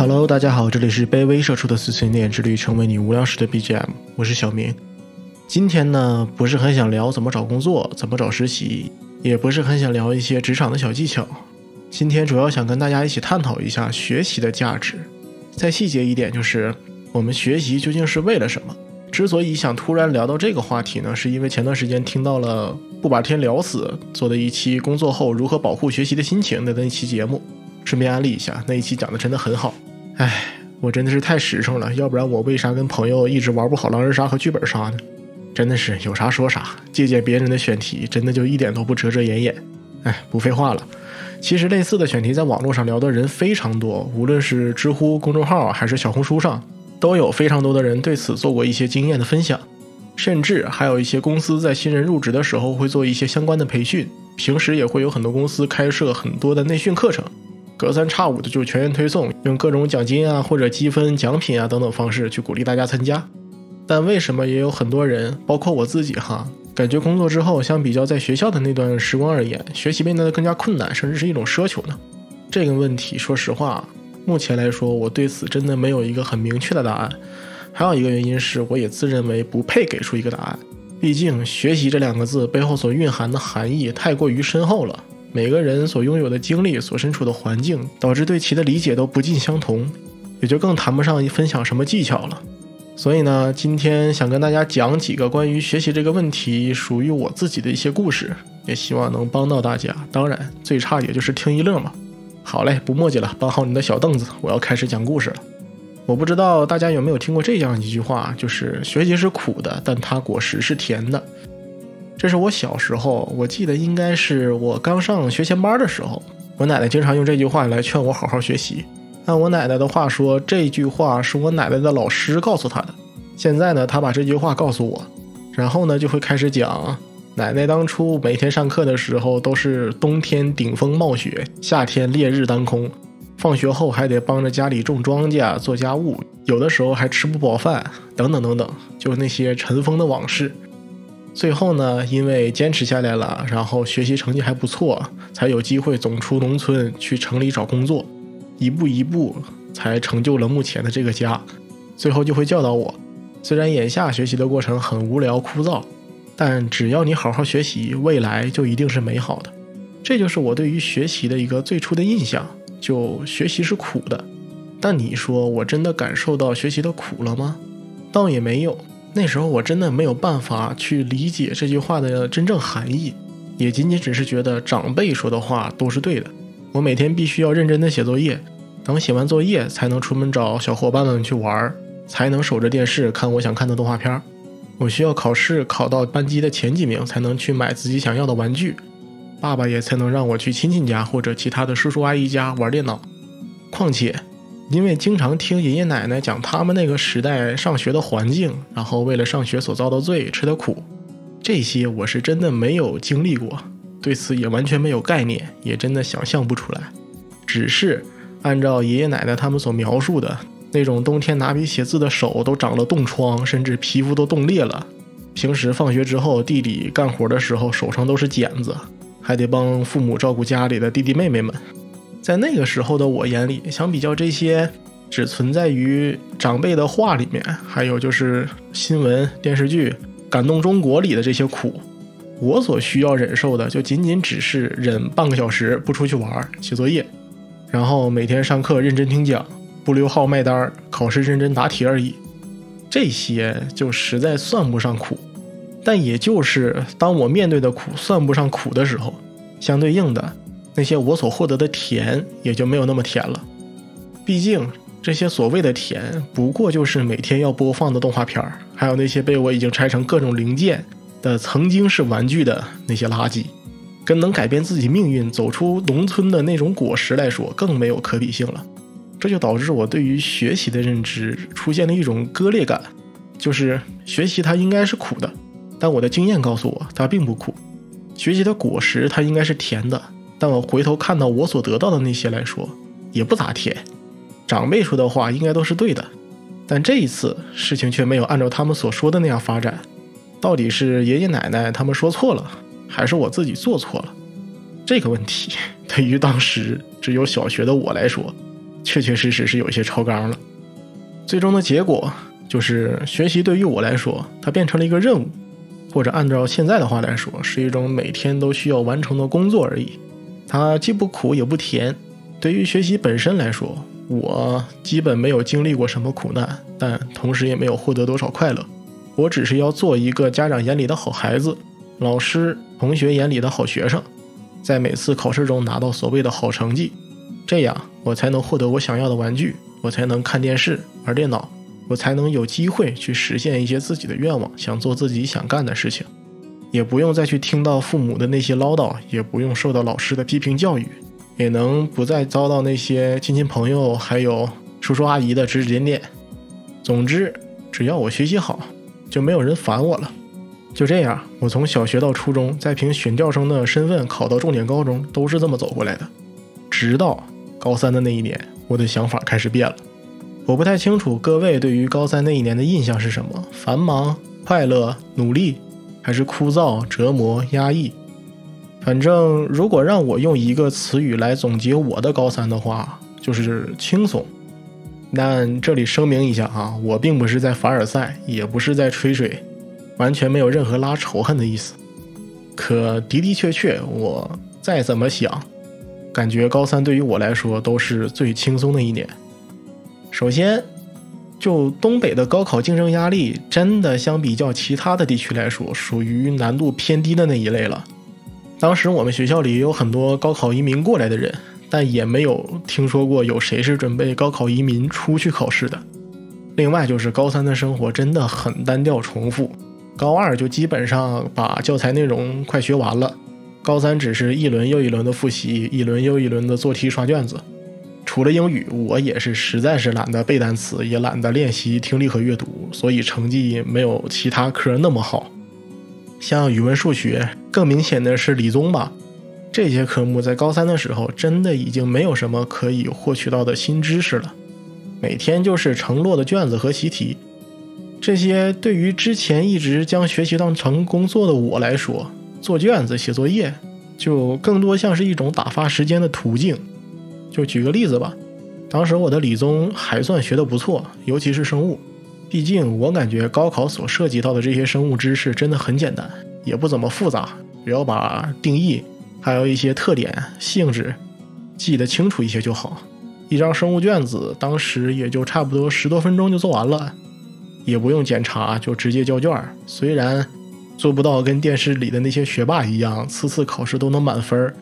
Hello，大家好，这里是卑微社畜的碎碎念，之旅成为你无聊时的 BGM，我是小明。今天呢，不是很想聊怎么找工作，怎么找实习，也不是很想聊一些职场的小技巧。今天主要想跟大家一起探讨一下学习的价值。再细节一点，就是我们学习究竟是为了什么？之所以想突然聊到这个话题呢，是因为前段时间听到了不把天聊死做的一期工作后如何保护学习的心情的那一期节目，顺便安利一下，那一期讲的真的很好。唉，我真的是太实诚了，要不然我为啥跟朋友一直玩不好狼人杀和剧本杀呢？真的是有啥说啥，借鉴别人的选题，真的就一点都不遮遮掩掩。唉，不废话了，其实类似的选题在网络上聊的人非常多，无论是知乎公众号还是小红书上，都有非常多的人对此做过一些经验的分享，甚至还有一些公司在新人入职的时候会做一些相关的培训，平时也会有很多公司开设很多的内训课程。隔三差五的就全员推送，用各种奖金啊或者积分奖品啊等等方式去鼓励大家参加。但为什么也有很多人，包括我自己哈，感觉工作之后相比较在学校的那段时光而言，学习变得更加困难，甚至是一种奢求呢？这个问题，说实话，目前来说我对此真的没有一个很明确的答案。还有一个原因是，我也自认为不配给出一个答案，毕竟“学习”这两个字背后所蕴含的含义太过于深厚了。每个人所拥有的经历、所身处的环境，导致对其的理解都不尽相同，也就更谈不上分享什么技巧了。所以呢，今天想跟大家讲几个关于学习这个问题属于我自己的一些故事，也希望能帮到大家。当然，最差也就是听一乐嘛。好嘞，不墨迹了，搬好你的小凳子，我要开始讲故事了。我不知道大家有没有听过这样一句话，就是学习是苦的，但它果实是甜的。这是我小时候，我记得应该是我刚上学前班的时候，我奶奶经常用这句话来劝我好好学习。按我奶奶的话说，这句话是我奶奶的老师告诉她的。现在呢，她把这句话告诉我，然后呢就会开始讲奶奶当初每天上课的时候都是冬天顶风冒雪，夏天烈日当空，放学后还得帮着家里种庄稼、做家务，有的时候还吃不饱饭，等等等等，就那些尘封的往事。最后呢，因为坚持下来了，然后学习成绩还不错，才有机会总出农村去城里找工作，一步一步才成就了目前的这个家。最后就会教导我，虽然眼下学习的过程很无聊枯燥，但只要你好好学习，未来就一定是美好的。这就是我对于学习的一个最初的印象，就学习是苦的。但你说我真的感受到学习的苦了吗？倒也没有。那时候我真的没有办法去理解这句话的真正含义，也仅仅只是觉得长辈说的话都是对的。我每天必须要认真的写作业，等写完作业才能出门找小伙伴们去玩，才能守着电视看我想看的动画片。我需要考试考到班级的前几名才能去买自己想要的玩具，爸爸也才能让我去亲戚家或者其他的叔叔阿姨家玩电脑。况且。因为经常听爷爷奶奶讲他们那个时代上学的环境，然后为了上学所遭的罪、吃的苦，这些我是真的没有经历过，对此也完全没有概念，也真的想象不出来。只是按照爷爷奶奶他们所描述的那种冬天拿笔写字的手都长了冻疮，甚至皮肤都冻裂了，平时放学之后地里干活的时候手上都是茧子，还得帮父母照顾家里的弟弟妹妹们。在那个时候的我眼里，相比较这些只存在于长辈的话里面，还有就是新闻电视剧《感动中国》里的这些苦，我所需要忍受的就仅仅只是忍半个小时不出去玩、写作业，然后每天上课认真听讲，不留号卖单，考试认真答题而已。这些就实在算不上苦，但也就是当我面对的苦算不上苦的时候，相对应的。那些我所获得的甜也就没有那么甜了，毕竟这些所谓的甜不过就是每天要播放的动画片儿，还有那些被我已经拆成各种零件的曾经是玩具的那些垃圾，跟能改变自己命运走出农村的那种果实来说更没有可比性了。这就导致我对于学习的认知出现了一种割裂感，就是学习它应该是苦的，但我的经验告诉我它并不苦，学习的果实它应该是甜的。但我回头看到我所得到的那些来说，也不咋甜。长辈说的话应该都是对的，但这一次事情却没有按照他们所说的那样发展。到底是爷爷奶奶他们说错了，还是我自己做错了？这个问题对于当时只有小学的我来说，确确实实是有些超纲了。最终的结果就是学习对于我来说，它变成了一个任务，或者按照现在的话来说，是一种每天都需要完成的工作而已。它既不苦也不甜。对于学习本身来说，我基本没有经历过什么苦难，但同时也没有获得多少快乐。我只是要做一个家长眼里的好孩子，老师、同学眼里的好学生，在每次考试中拿到所谓的好成绩，这样我才能获得我想要的玩具，我才能看电视、玩电脑，我才能有机会去实现一些自己的愿望，想做自己想干的事情，也不用再去听到父母的那些唠叨，也不用受到老师的批评教育。也能不再遭到那些亲戚朋友还有叔叔阿姨的指指点点。总之，只要我学习好，就没有人烦我了。就这样，我从小学到初中，再凭选调生的身份考到重点高中，都是这么走过来的。直到高三的那一年，我的想法开始变了。我不太清楚各位对于高三那一年的印象是什么：繁忙、快乐、努力，还是枯燥、折磨、压抑？反正，如果让我用一个词语来总结我的高三的话，就是轻松。但这里声明一下啊，我并不是在凡尔赛，也不是在吹水，完全没有任何拉仇恨的意思。可的的确确，我再怎么想，感觉高三对于我来说都是最轻松的一年。首先，就东北的高考竞争压力，真的相比较其他的地区来说，属于难度偏低的那一类了。当时我们学校里也有很多高考移民过来的人，但也没有听说过有谁是准备高考移民出去考试的。另外就是高三的生活真的很单调重复，高二就基本上把教材内容快学完了，高三只是一轮又一轮的复习，一轮又一轮的做题刷卷子。除了英语，我也是实在是懒得背单词，也懒得练习听力和阅读，所以成绩没有其他科那么好。像语文、数学，更明显的是理综吧。这些科目在高三的时候，真的已经没有什么可以获取到的新知识了。每天就是承诺的卷子和习题，这些对于之前一直将学习当成工作的我来说，做卷子、写作业，就更多像是一种打发时间的途径。就举个例子吧，当时我的理综还算学得不错，尤其是生物。毕竟，我感觉高考所涉及到的这些生物知识真的很简单，也不怎么复杂，只要把定义还有一些特点、性质记得清楚一些就好。一张生物卷子当时也就差不多十多分钟就做完了，也不用检查就直接交卷。虽然做不到跟电视里的那些学霸一样，次次考试都能满分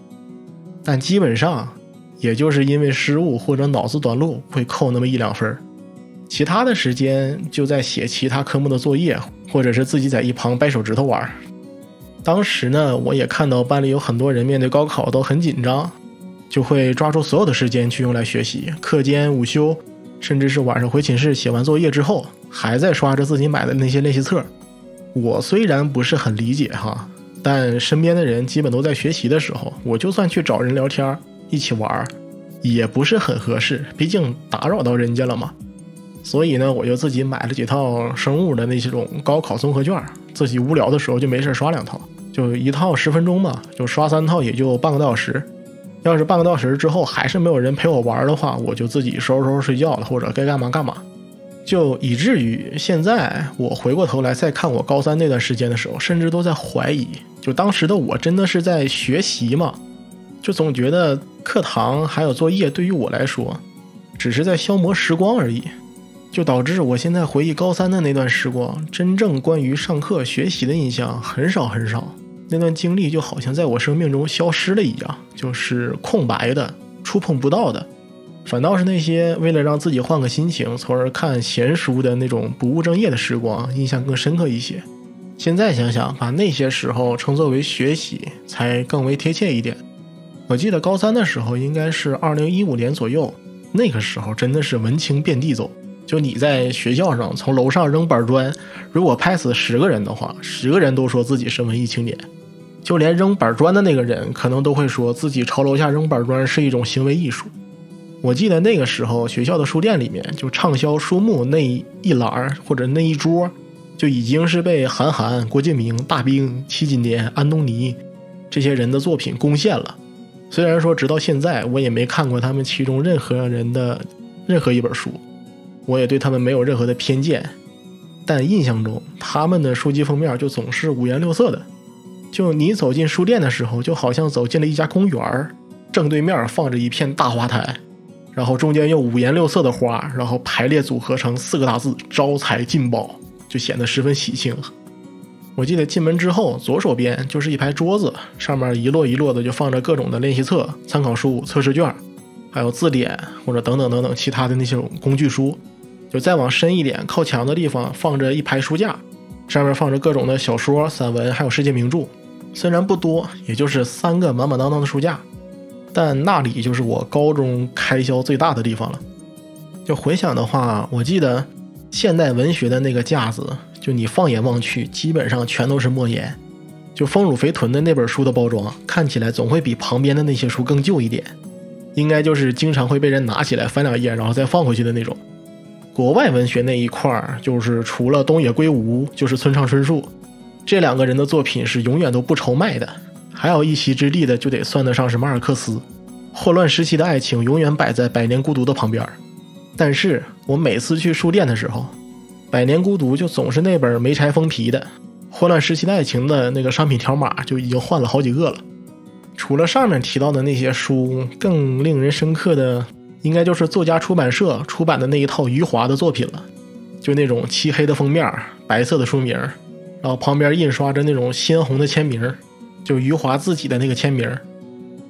但基本上也就是因为失误或者脑子短路会扣那么一两分其他的时间就在写其他科目的作业，或者是自己在一旁掰手指头玩。当时呢，我也看到班里有很多人面对高考都很紧张，就会抓住所有的时间去用来学习。课间、午休，甚至是晚上回寝室写完作业之后，还在刷着自己买的那些练习册。我虽然不是很理解哈，但身边的人基本都在学习的时候，我就算去找人聊天儿一起玩，也不是很合适，毕竟打扰到人家了嘛。所以呢，我就自己买了几套生物的那些种高考综合卷，自己无聊的时候就没事刷两套，就一套十分钟嘛，就刷三套也就半个多小时。要是半个多小时之后还是没有人陪我玩的话，我就自己收拾收拾睡觉了，或者该干嘛干嘛。就以至于现在我回过头来再看我高三那段时间的时候，甚至都在怀疑，就当时的我真的是在学习吗？就总觉得课堂还有作业对于我来说，只是在消磨时光而已。就导致我现在回忆高三的那段时光，真正关于上课学习的印象很少很少。那段经历就好像在我生命中消失了一样，就是空白的、触碰不到的。反倒是那些为了让自己换个心情，从而看闲书的那种不务正业的时光，印象更深刻一些。现在想想，把那些时候称作为学习，才更为贴切一点。我记得高三的时候，应该是二零一五年左右，那个时候真的是文青遍地走。就你在学校上从楼上扔板砖，如果拍死十个人的话，十个人都说自己是文艺青年。就连扔板砖的那个人，可能都会说自己朝楼下扔板砖是一种行为艺术。我记得那个时候，学校的书店里面就畅销书目那一栏或者那一桌，就已经是被韩寒、郭敬明、大兵、戚金年、安东尼这些人的作品攻陷了。虽然说直到现在我也没看过他们其中任何人的任何一本书，我也对他们没有任何的偏见，但印象中他们的书籍封面就总是五颜六色的。就你走进书店的时候，就好像走进了一家公园，正对面放着一片大花坛，然后中间用五颜六色的花，然后排列组合成四个大字“招财进宝”，就显得十分喜庆。我记得进门之后，左手边就是一排桌子，上面一摞一摞的就放着各种的练习册、参考书、测试卷，还有字典或者等等等等其他的那些工具书。就再往深一点，靠墙的地方放着一排书架，上面放着各种的小说、散文，还有世界名著。虽然不多，也就是三个满满当当的书架，但那里就是我高中开销最大的地方了。就回想的话，我记得现代文学的那个架子，就你放眼望去，基本上全都是莫言。就丰乳肥臀的那本书的包装，看起来总会比旁边的那些书更旧一点，应该就是经常会被人拿起来翻两页，然后再放回去的那种。国外文学那一块儿，就是除了东野圭吾，就是村上春树。这两个人的作品是永远都不愁卖的，还有一席之地的就得算得上是马尔克斯。霍乱时期的爱情永远摆在《百年孤独》的旁边，但是我每次去书店的时候，《百年孤独》就总是那本没拆封皮的，混乱时期的爱情的那个商品条码就已经换了好几个了。除了上面提到的那些书，更令人深刻的应该就是作家出版社出版的那一套余华的作品了，就那种漆黑的封面，白色的书名。然后旁边印刷着那种鲜红的签名，就余华自己的那个签名，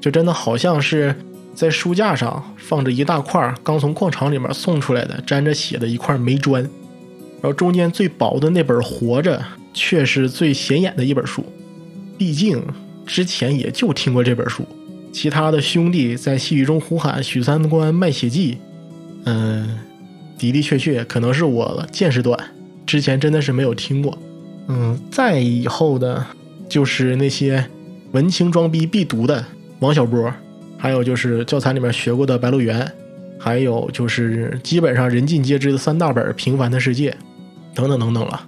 就真的好像是在书架上放着一大块刚从矿场里面送出来的沾着血的一块煤砖，然后中间最薄的那本《活着》却是最显眼的一本书，毕竟之前也就听过这本书，其他的兄弟在细雨中呼喊许三观卖血记，嗯，的的确确可能是我见识短，之前真的是没有听过。嗯，再以后的，就是那些文青装逼必读的王小波，还有就是教材里面学过的《白鹿原》，还有就是基本上人尽皆知的三大本《平凡的世界》，等等等等了。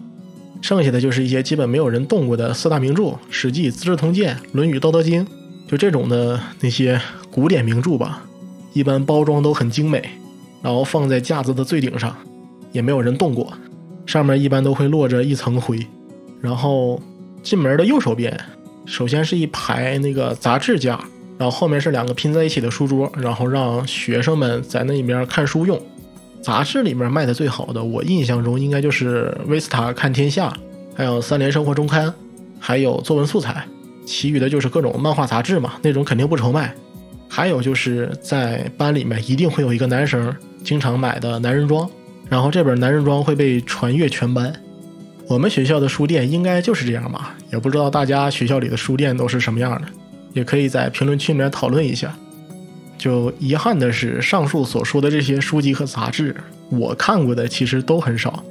剩下的就是一些基本没有人动过的四大名著《史记》《资治通鉴》《论语》《道德经》，就这种的那些古典名著吧。一般包装都很精美，然后放在架子的最顶上，也没有人动过，上面一般都会落着一层灰。然后进门的右手边，首先是一排那个杂志架，然后后面是两个拼在一起的书桌，然后让学生们在那里面看书用。杂志里面卖的最好的，我印象中应该就是《维斯塔看天下》，还有《三联生活周刊》，还有作文素材。其余的就是各种漫画杂志嘛，那种肯定不愁卖。还有就是在班里面一定会有一个男生经常买的男人装，然后这本男人装会被传阅全班。我们学校的书店应该就是这样吧，也不知道大家学校里的书店都是什么样的，也可以在评论区里面讨论一下。就遗憾的是，上述所说的这些书籍和杂志，我看过的其实都很少。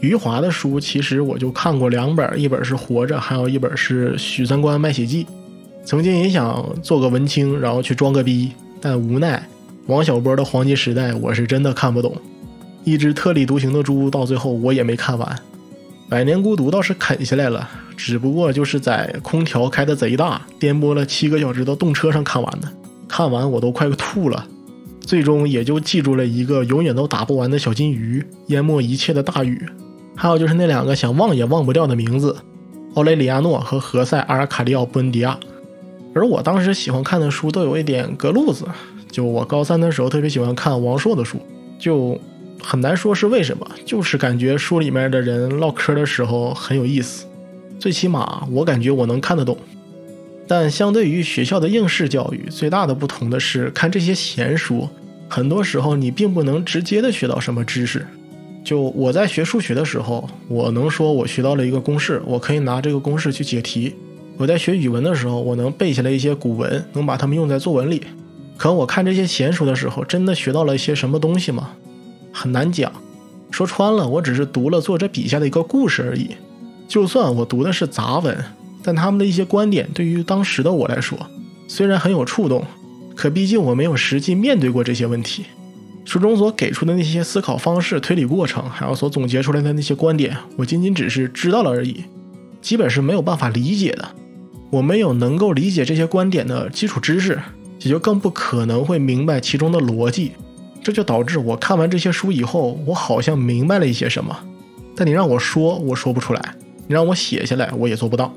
余华的书其实我就看过两本，一本是《活着》，还有一本是《许三观卖血记》。曾经也想做个文青，然后去装个逼，但无奈王小波的黄金时代我是真的看不懂。一只特立独行的猪，到最后我也没看完。百年孤独倒是啃下来了，只不过就是在空调开的贼大、颠簸了七个小时的动车上看完的。看完我都快吐了，最终也就记住了一个永远都打不完的小金鱼，淹没一切的大雨，还有就是那两个想忘也忘不掉的名字：奥雷里亚诺和何塞·阿尔卡利奥·布恩迪亚。而我当时喜欢看的书都有一点隔路子，就我高三的时候特别喜欢看王朔的书，就。很难说是为什么，就是感觉书里面的人唠嗑的时候很有意思，最起码我感觉我能看得懂。但相对于学校的应试教育，最大的不同的是，看这些闲书，很多时候你并不能直接的学到什么知识。就我在学数学的时候，我能说我学到了一个公式，我可以拿这个公式去解题；我在学语文的时候，我能背下来一些古文，能把它们用在作文里。可我看这些闲书的时候，真的学到了一些什么东西吗？很难讲，说穿了，我只是读了作者笔下的一个故事而已。就算我读的是杂文，但他们的一些观点对于当时的我来说，虽然很有触动，可毕竟我没有实际面对过这些问题。书中所给出的那些思考方式、推理过程，还有所总结出来的那些观点，我仅仅只是知道了而已，基本是没有办法理解的。我没有能够理解这些观点的基础知识，也就更不可能会明白其中的逻辑。这就导致我看完这些书以后，我好像明白了一些什么，但你让我说，我说不出来；你让我写下来，我也做不到，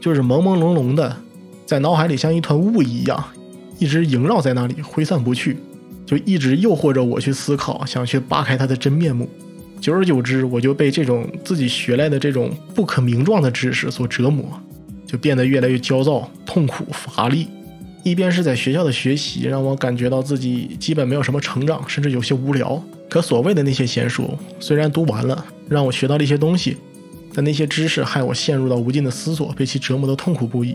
就是朦朦胧胧的，在脑海里像一团雾一样，一直萦绕在那里，挥散不去，就一直诱惑着我去思考，想去扒开它的真面目。久而久之，我就被这种自己学来的这种不可名状的知识所折磨，就变得越来越焦躁、痛苦、乏力。一边是在学校的学习，让我感觉到自己基本没有什么成长，甚至有些无聊。可所谓的那些闲书，虽然读完了，让我学到了一些东西，但那些知识害我陷入到无尽的思索，被其折磨得痛苦不已。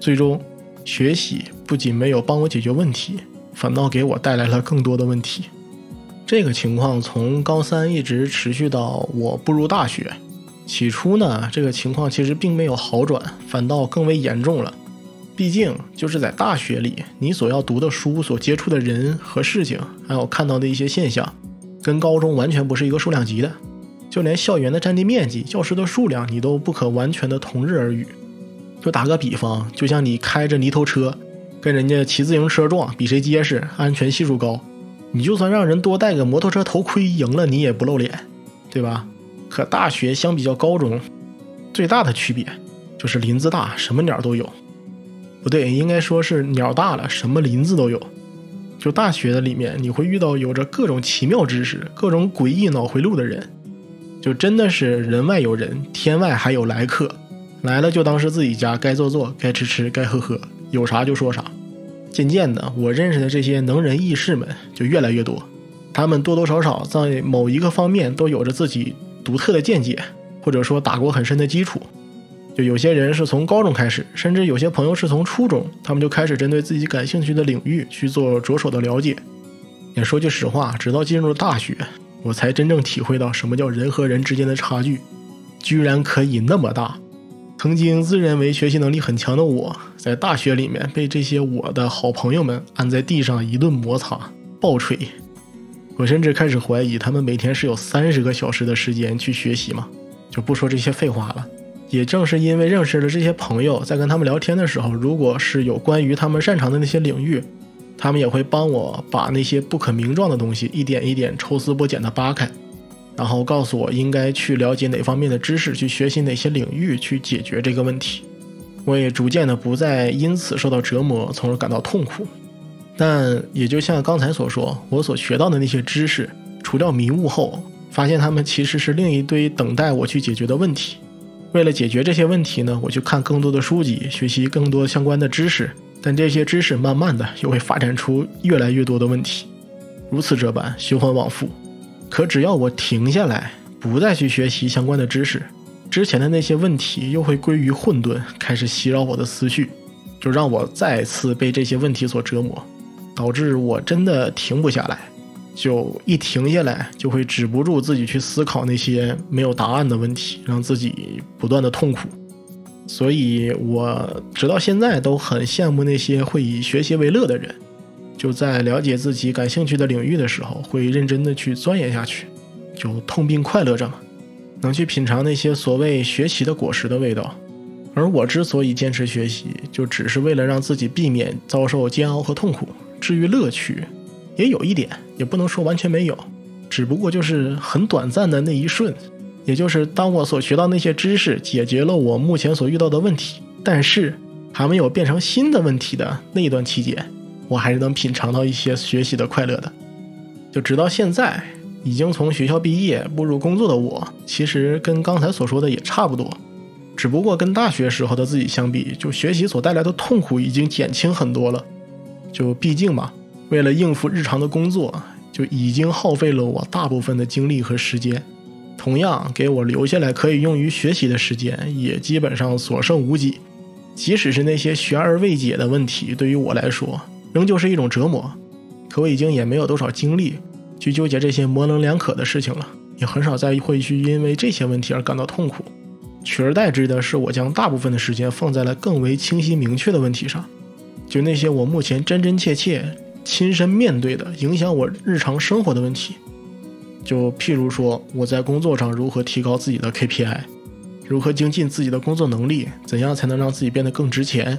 最终，学习不仅没有帮我解决问题，反倒给我带来了更多的问题。这个情况从高三一直持续到我步入大学。起初呢，这个情况其实并没有好转，反倒更为严重了。毕竟就是在大学里，你所要读的书、所接触的人和事情，还有看到的一些现象，跟高中完全不是一个数量级的。就连校园的占地面积、教师的数量，你都不可完全的同日而语。就打个比方，就像你开着泥头车，跟人家骑自行车撞，比谁结实、安全系数高。你就算让人多戴个摩托车头盔，赢了你也不露脸，对吧？可大学相比较高中，最大的区别就是林子大，什么鸟都有。不对，应该说是鸟大了，什么林子都有。就大学的里面，你会遇到有着各种奇妙知识、各种诡异脑回路的人，就真的是人外有人，天外还有来客。来了就当是自己家，该做做，该吃吃，该喝喝，有啥就说啥。渐渐的，我认识的这些能人异士们就越来越多，他们多多少少在某一个方面都有着自己独特的见解，或者说打过很深的基础。就有些人是从高中开始，甚至有些朋友是从初中，他们就开始针对自己感兴趣的领域去做着手的了解。也说句实话，直到进入大学，我才真正体会到什么叫人和人之间的差距，居然可以那么大。曾经自认为学习能力很强的我，在大学里面被这些我的好朋友们按在地上一顿摩擦暴锤，我甚至开始怀疑他们每天是有三十个小时的时间去学习吗？就不说这些废话了。也正是因为认识了这些朋友，在跟他们聊天的时候，如果是有关于他们擅长的那些领域，他们也会帮我把那些不可名状的东西一点一点抽丝剥茧的扒开。然后告诉我应该去了解哪方面的知识，去学习哪些领域，去解决这个问题。我也逐渐的不再因此受到折磨，从而感到痛苦。但也就像刚才所说，我所学到的那些知识，除掉迷雾后，发现他们其实是另一堆等待我去解决的问题。为了解决这些问题呢，我去看更多的书籍，学习更多相关的知识。但这些知识慢慢的又会发展出越来越多的问题，如此这般循环往复。可只要我停下来，不再去学习相关的知识，之前的那些问题又会归于混沌，开始袭扰我的思绪，就让我再次被这些问题所折磨，导致我真的停不下来。就一停下来，就会止不住自己去思考那些没有答案的问题，让自己不断的痛苦。所以我直到现在都很羡慕那些会以学习为乐的人。就在了解自己感兴趣的领域的时候，会认真的去钻研下去，就痛并快乐着嘛，能去品尝那些所谓学习的果实的味道。而我之所以坚持学习，就只是为了让自己避免遭受煎熬和痛苦。至于乐趣，也有一点，也不能说完全没有，只不过就是很短暂的那一瞬，也就是当我所学到那些知识解决了我目前所遇到的问题，但是还没有变成新的问题的那一段期间。我还是能品尝到一些学习的快乐的，就直到现在，已经从学校毕业步入工作的我，其实跟刚才所说的也差不多，只不过跟大学时候的自己相比，就学习所带来的痛苦已经减轻很多了。就毕竟嘛，为了应付日常的工作，就已经耗费了我大部分的精力和时间，同样给我留下来可以用于学习的时间，也基本上所剩无几。即使是那些悬而未解的问题，对于我来说，仍旧是一种折磨，可我已经也没有多少精力去纠结这些模棱两可的事情了，也很少再会去因为这些问题而感到痛苦，取而代之的是，我将大部分的时间放在了更为清晰明确的问题上，就那些我目前真真切切亲身面对的影响我日常生活的问题，就譬如说我在工作上如何提高自己的 KPI，如何精进自己的工作能力，怎样才能让自己变得更值钱。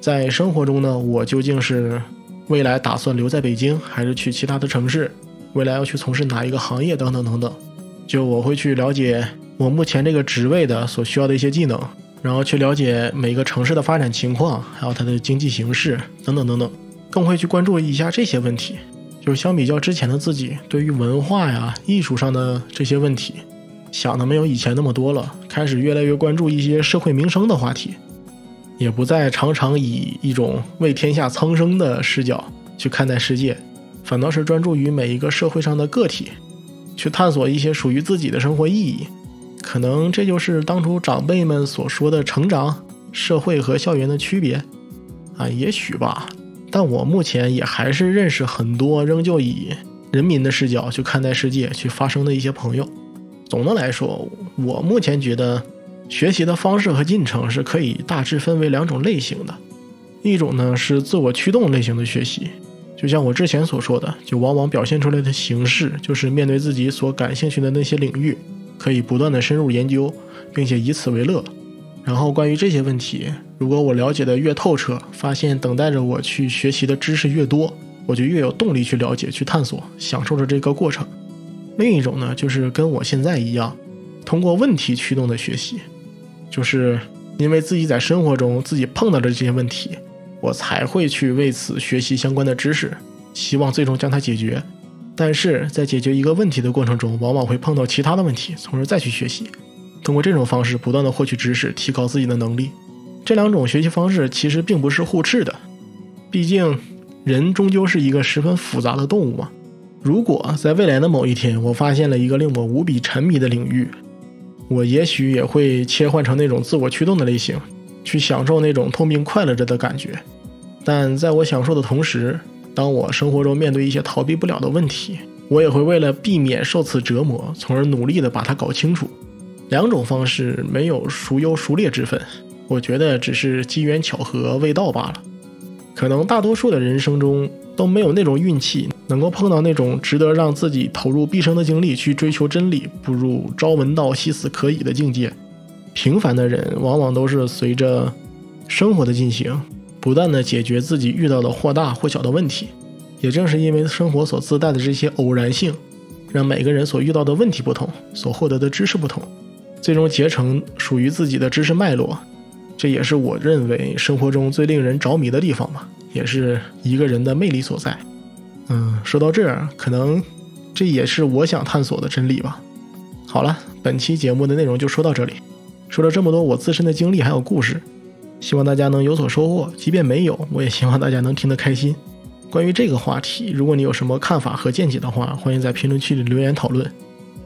在生活中呢，我究竟是未来打算留在北京，还是去其他的城市？未来要去从事哪一个行业？等等等等。就我会去了解我目前这个职位的所需要的一些技能，然后去了解每个城市的发展情况，还有它的经济形势等等等等，更会去关注一下这些问题。就是相比较之前的自己，对于文化呀、艺术上的这些问题，想的没有以前那么多了，开始越来越关注一些社会民生的话题。也不再常常以一种为天下苍生的视角去看待世界，反倒是专注于每一个社会上的个体，去探索一些属于自己的生活意义。可能这就是当初长辈们所说的成长、社会和校园的区别啊，也许吧。但我目前也还是认识很多仍旧以人民的视角去看待世界、去发生的一些朋友。总的来说，我目前觉得。学习的方式和进程是可以大致分为两种类型的，一种呢是自我驱动类型的学习，就像我之前所说的，就往往表现出来的形式就是面对自己所感兴趣的那些领域，可以不断的深入研究，并且以此为乐。然后关于这些问题，如果我了解的越透彻，发现等待着我去学习的知识越多，我就越有动力去了解、去探索，享受着这个过程。另一种呢，就是跟我现在一样，通过问题驱动的学习。就是因为自己在生活中自己碰到的这些问题，我才会去为此学习相关的知识，希望最终将它解决。但是在解决一个问题的过程中，往往会碰到其他的问题，从而再去学习。通过这种方式不断的获取知识，提高自己的能力。这两种学习方式其实并不是互斥的，毕竟人终究是一个十分复杂的动物嘛。如果在未来的某一天，我发现了一个令我无比沉迷的领域，我也许也会切换成那种自我驱动的类型，去享受那种痛并快乐着的感觉。但在我享受的同时，当我生活中面对一些逃避不了的问题，我也会为了避免受此折磨，从而努力的把它搞清楚。两种方式没有孰优孰劣之分，我觉得只是机缘巧合未到罢了。可能大多数的人生中都没有那种运气。能够碰到那种值得让自己投入毕生的精力去追求真理、步入朝闻道夕死可矣的境界，平凡的人往往都是随着生活的进行，不断的解决自己遇到的或大或小的问题。也正是因为生活所自带的这些偶然性，让每个人所遇到的问题不同，所获得的知识不同，最终结成属于自己的知识脉络。这也是我认为生活中最令人着迷的地方吧，也是一个人的魅力所在。嗯，说到这儿，可能这也是我想探索的真理吧。好了，本期节目的内容就说到这里。说了这么多我自身的经历还有故事，希望大家能有所收获。即便没有，我也希望大家能听得开心。关于这个话题，如果你有什么看法和见解的话，欢迎在评论区里留言讨论。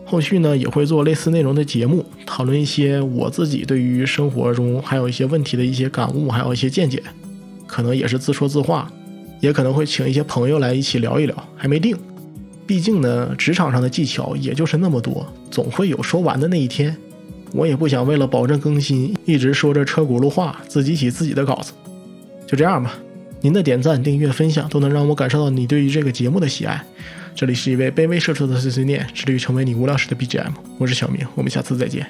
后续呢，也会做类似内容的节目，讨论一些我自己对于生活中还有一些问题的一些感悟，还有一些见解，可能也是自说自话。也可能会请一些朋友来一起聊一聊，还没定。毕竟呢，职场上的技巧也就是那么多，总会有说完的那一天。我也不想为了保证更新，一直说着车轱辘话，自己写自己的稿子。就这样吧，您的点赞、订阅、分享都能让我感受到你对于这个节目的喜爱。这里是一位卑微社畜的碎碎念，致力于成为你无聊时的 BGM。我是小明，我们下次再见。